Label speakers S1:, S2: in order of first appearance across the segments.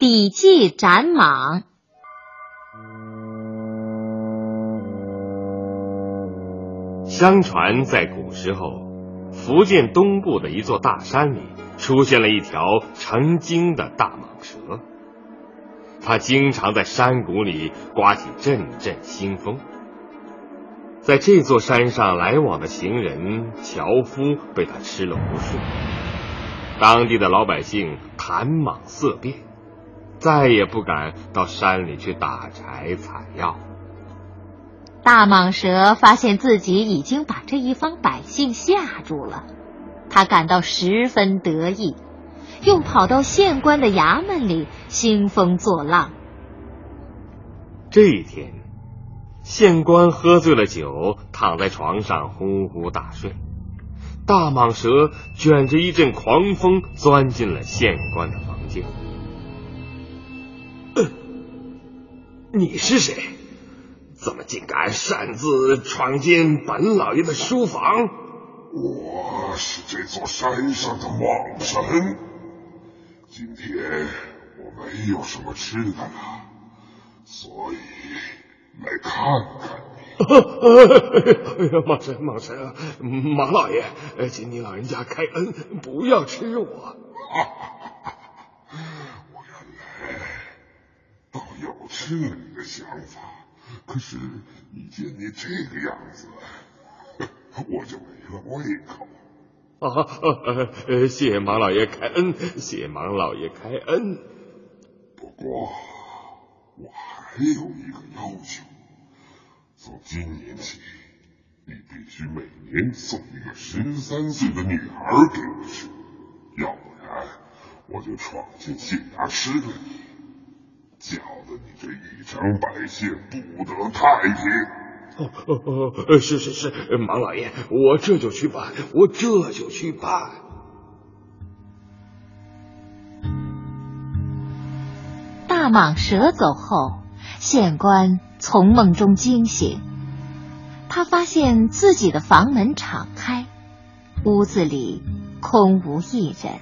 S1: 笔记斩蟒。
S2: 相传，在古时候，福建东部的一座大山里出现了一条成精的大蟒蛇。它经常在山谷里刮起阵阵腥风。在这座山上来往的行人、樵夫被它吃了无数，当地的老百姓谈蟒色变，再也不敢到山里去打柴采药。
S1: 大蟒蛇发现自己已经把这一方百姓吓住了，他感到十分得意，又跑到县官的衙门里兴风作浪。
S2: 这一天，县官喝醉了酒，躺在床上呼呼大睡，大蟒蛇卷着一阵狂风钻进了县官的房间。
S3: 你是谁？怎么竟敢擅自闯进本老爷的书房？
S4: 我是这座山上的蟒神。今天我没有什么吃的了，所以来看看
S3: 你。哎呀，蟒神，蟒神啊，马老爷，请你老人家开恩，不要吃我。
S4: 我有吃你的想法。可是，一见你这个样子，我就没了胃口。
S2: 啊，谢谢马老爷开恩，谢马老爷开恩。
S4: 不过，我还有一个要求：从今年起，你必须每年送一个十三岁的女孩给我吃，要不然我就闯进县衙吃了你。搅得你这一城百姓不得太平。
S3: 哦哦哦，是是是，马老爷，我这就去办，我这就去办。
S1: 大蟒蛇走后，县官从梦中惊醒，他发现自己的房门敞开，屋子里空无一人。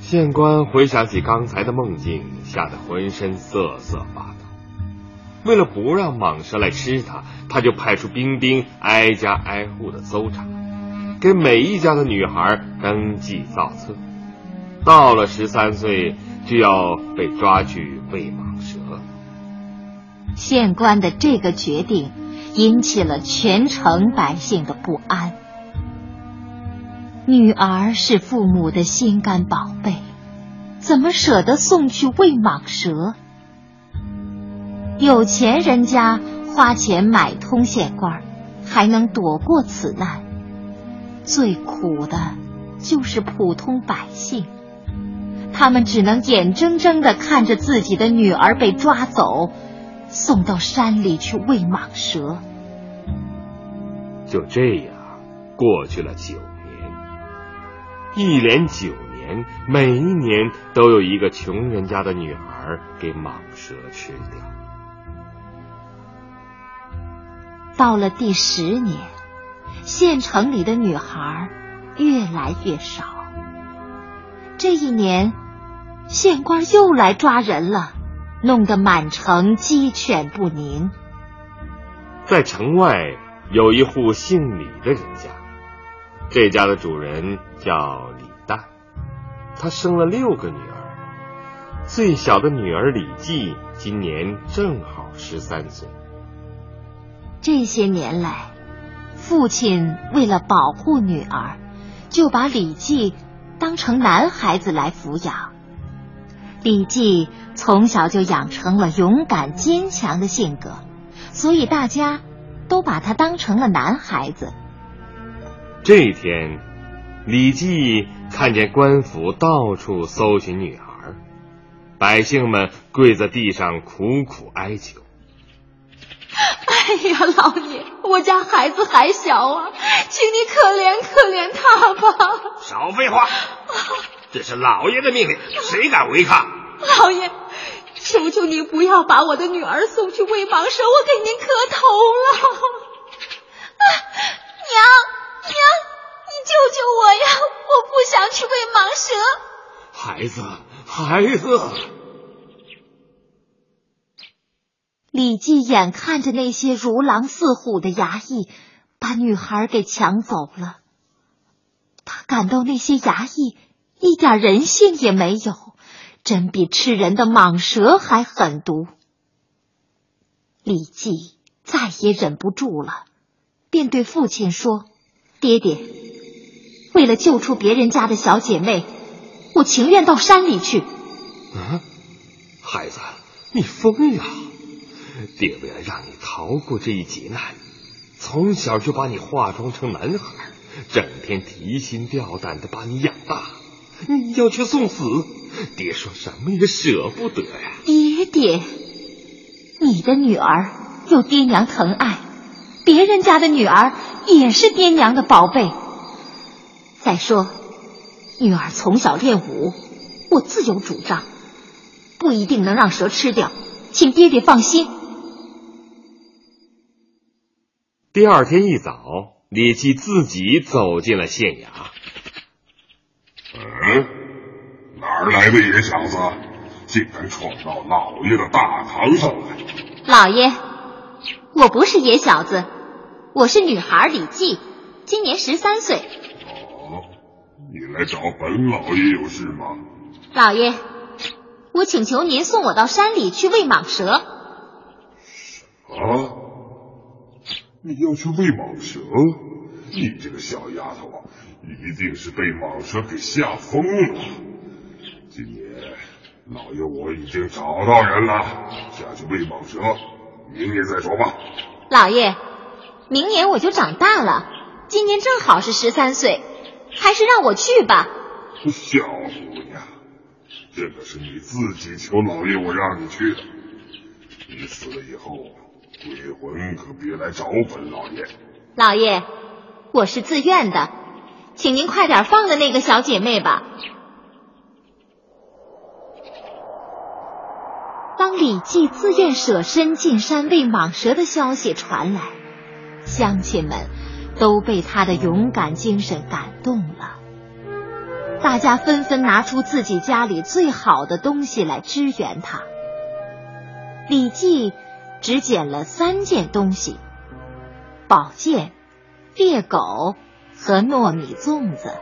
S2: 县官回想起刚才的梦境，吓得浑身瑟瑟发抖。为了不让蟒蛇来吃他，他就派出兵丁挨家挨户的搜查，给每一家的女孩登记造册。到了十三岁，就要被抓去喂蟒蛇。
S1: 县官的这个决定引起了全城百姓的不安。女儿是父母的心肝宝贝，怎么舍得送去喂蟒蛇？有钱人家花钱买通县官，还能躲过此难。最苦的就是普通百姓，他们只能眼睁睁的看着自己的女儿被抓走，送到山里去喂蟒蛇。
S2: 就这样过去了九年。一连九年，每一年都有一个穷人家的女孩给蟒蛇吃掉。
S1: 到了第十年，县城里的女孩越来越少。这一年，县官又来抓人了，弄得满城鸡犬不宁。
S2: 在城外有一户姓李的人家。这家的主人叫李旦，他生了六个女儿，最小的女儿李季今年正好十三岁。
S1: 这些年来，父亲为了保护女儿，就把李季当成男孩子来抚养。李季从小就养成了勇敢坚强的性格，所以大家都把他当成了男孩子。
S2: 这一天，李记看见官府到处搜寻女孩，百姓们跪在地上苦苦哀求。
S5: 哎呀，老爷，我家孩子还小啊，请你可怜可怜他吧。
S3: 少废话，这是老爷的命令，谁敢违抗？
S5: 老爷，求求你不要把我的女儿送去喂蟒蛇，我给您磕头了。啊娘。娘，你救救我呀！想去喂蟒蛇。
S3: 孩子，孩子。
S1: 李记眼看着那些如狼似虎的衙役把女孩给抢走了，他感到那些衙役一点人性也没有，真比吃人的蟒蛇还狠毒。李记再也忍不住了，便对父亲说：“爹爹，为了救出别人家的小姐妹，我情愿到山里去。”
S3: 啊，孩子，你疯了！爹为了让你逃过这一劫难，从小就把你化妆成男孩，整天提心吊胆的把你养大。你要去送死，爹说什么也舍不得呀。
S1: 爹爹，你的女儿有爹娘疼爱，别人家的女儿也是爹娘的宝贝。再说，女儿从小练武，我自有主张，不一定能让蛇吃掉，请爹爹放心。
S2: 第二天一早，李记自己走进了县衙。
S4: 嗯，哪儿来的野小子，竟敢闯到老爷的大堂上来？
S1: 老爷，我不是野小子，我是女孩李记，今年十三岁。
S4: 哦，你来找本老爷有事吗？
S1: 老爷，我请求您送我到山里去喂蟒蛇。
S4: 啊？你要去喂蟒蛇？你这个小丫头啊，一定是被蟒蛇给吓疯了。今年老爷我已经找到人了，下去喂蟒蛇，明年再说吧。
S1: 老爷，明年我就长大了，今年正好是十三岁，还是让我去吧。
S4: 小姑娘，这可是你自己求老爷我让你去的，你死了以后。鬼魂可别来找本老爷。
S1: 老爷，我是自愿的，请您快点放了那个小姐妹吧。当李记自愿舍身进山喂蟒蛇的消息传来，乡亲们都被他的勇敢精神感动了，大家纷纷拿出自己家里最好的东西来支援他。李记。只捡了三件东西：宝剑、猎狗和糯米粽子。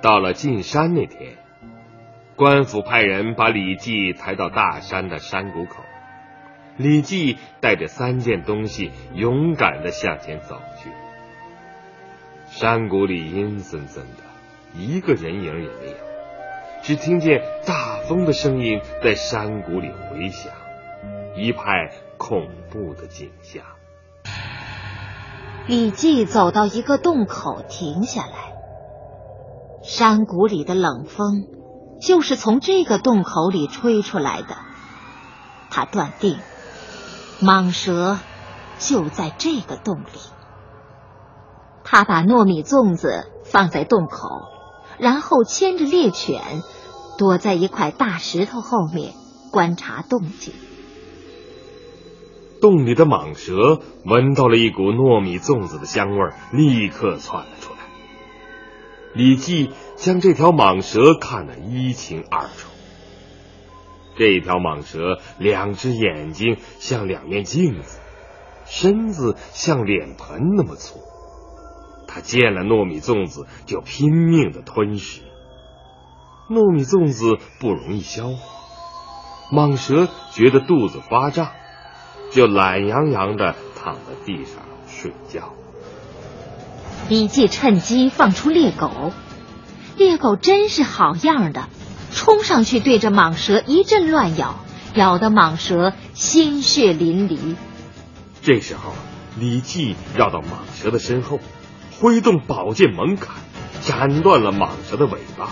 S2: 到了进山那天，官府派人把李记抬到大山的山谷口。李记带着三件东西，勇敢的向前走去。山谷里阴森森的，一个人影也没有，只听见大风的声音在山谷里回响。一派恐怖的景象。
S1: 李记走到一个洞口，停下来。山谷里的冷风就是从这个洞口里吹出来的。他断定，蟒蛇就在这个洞里。他把糯米粽子放在洞口，然后牵着猎犬，躲在一块大石头后面观察动静。
S2: 洞里的蟒蛇闻到了一股糯米粽子的香味，立刻窜了出来。李记将这条蟒蛇看得一清二楚。这条蟒蛇两只眼睛像两面镜子，身子像脸盆那么粗。它见了糯米粽子就拼命的吞食。糯米粽子不容易消化，蟒蛇觉得肚子发胀。就懒洋洋的躺在地上睡觉。
S1: 李记趁机放出猎狗，猎狗真是好样的，冲上去对着蟒蛇一阵乱咬，咬得蟒蛇鲜血淋漓。
S2: 这时候，李记绕到蟒蛇的身后，挥动宝剑猛砍，斩断了蟒蛇的尾巴。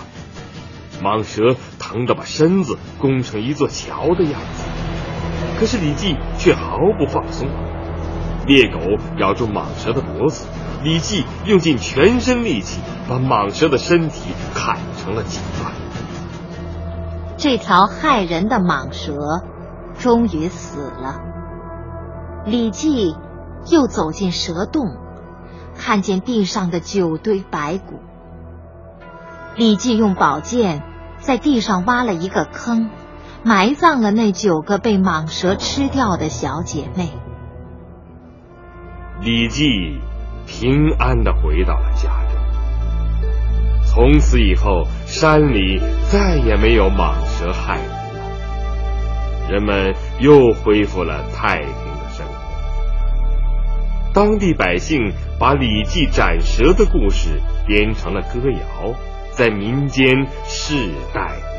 S2: 蟒蛇疼得把身子弓成一座桥的样子。可是李记却毫不放松，猎狗咬住蟒蛇的脖子，李记用尽全身力气把蟒蛇的身体砍成了几段。
S1: 这条害人的蟒蛇终于死了。李记又走进蛇洞，看见地上的九堆白骨。李记用宝剑在地上挖了一个坑，埋葬了那九个被蟒蛇吃掉的小姐妹。
S2: 李记平安的回到了家中。从此以后，山里再也没有蟒蛇害人了，人们又恢复了太平的生活。当地百姓把李记斩蛇的故事编成了歌谣，在民间世代。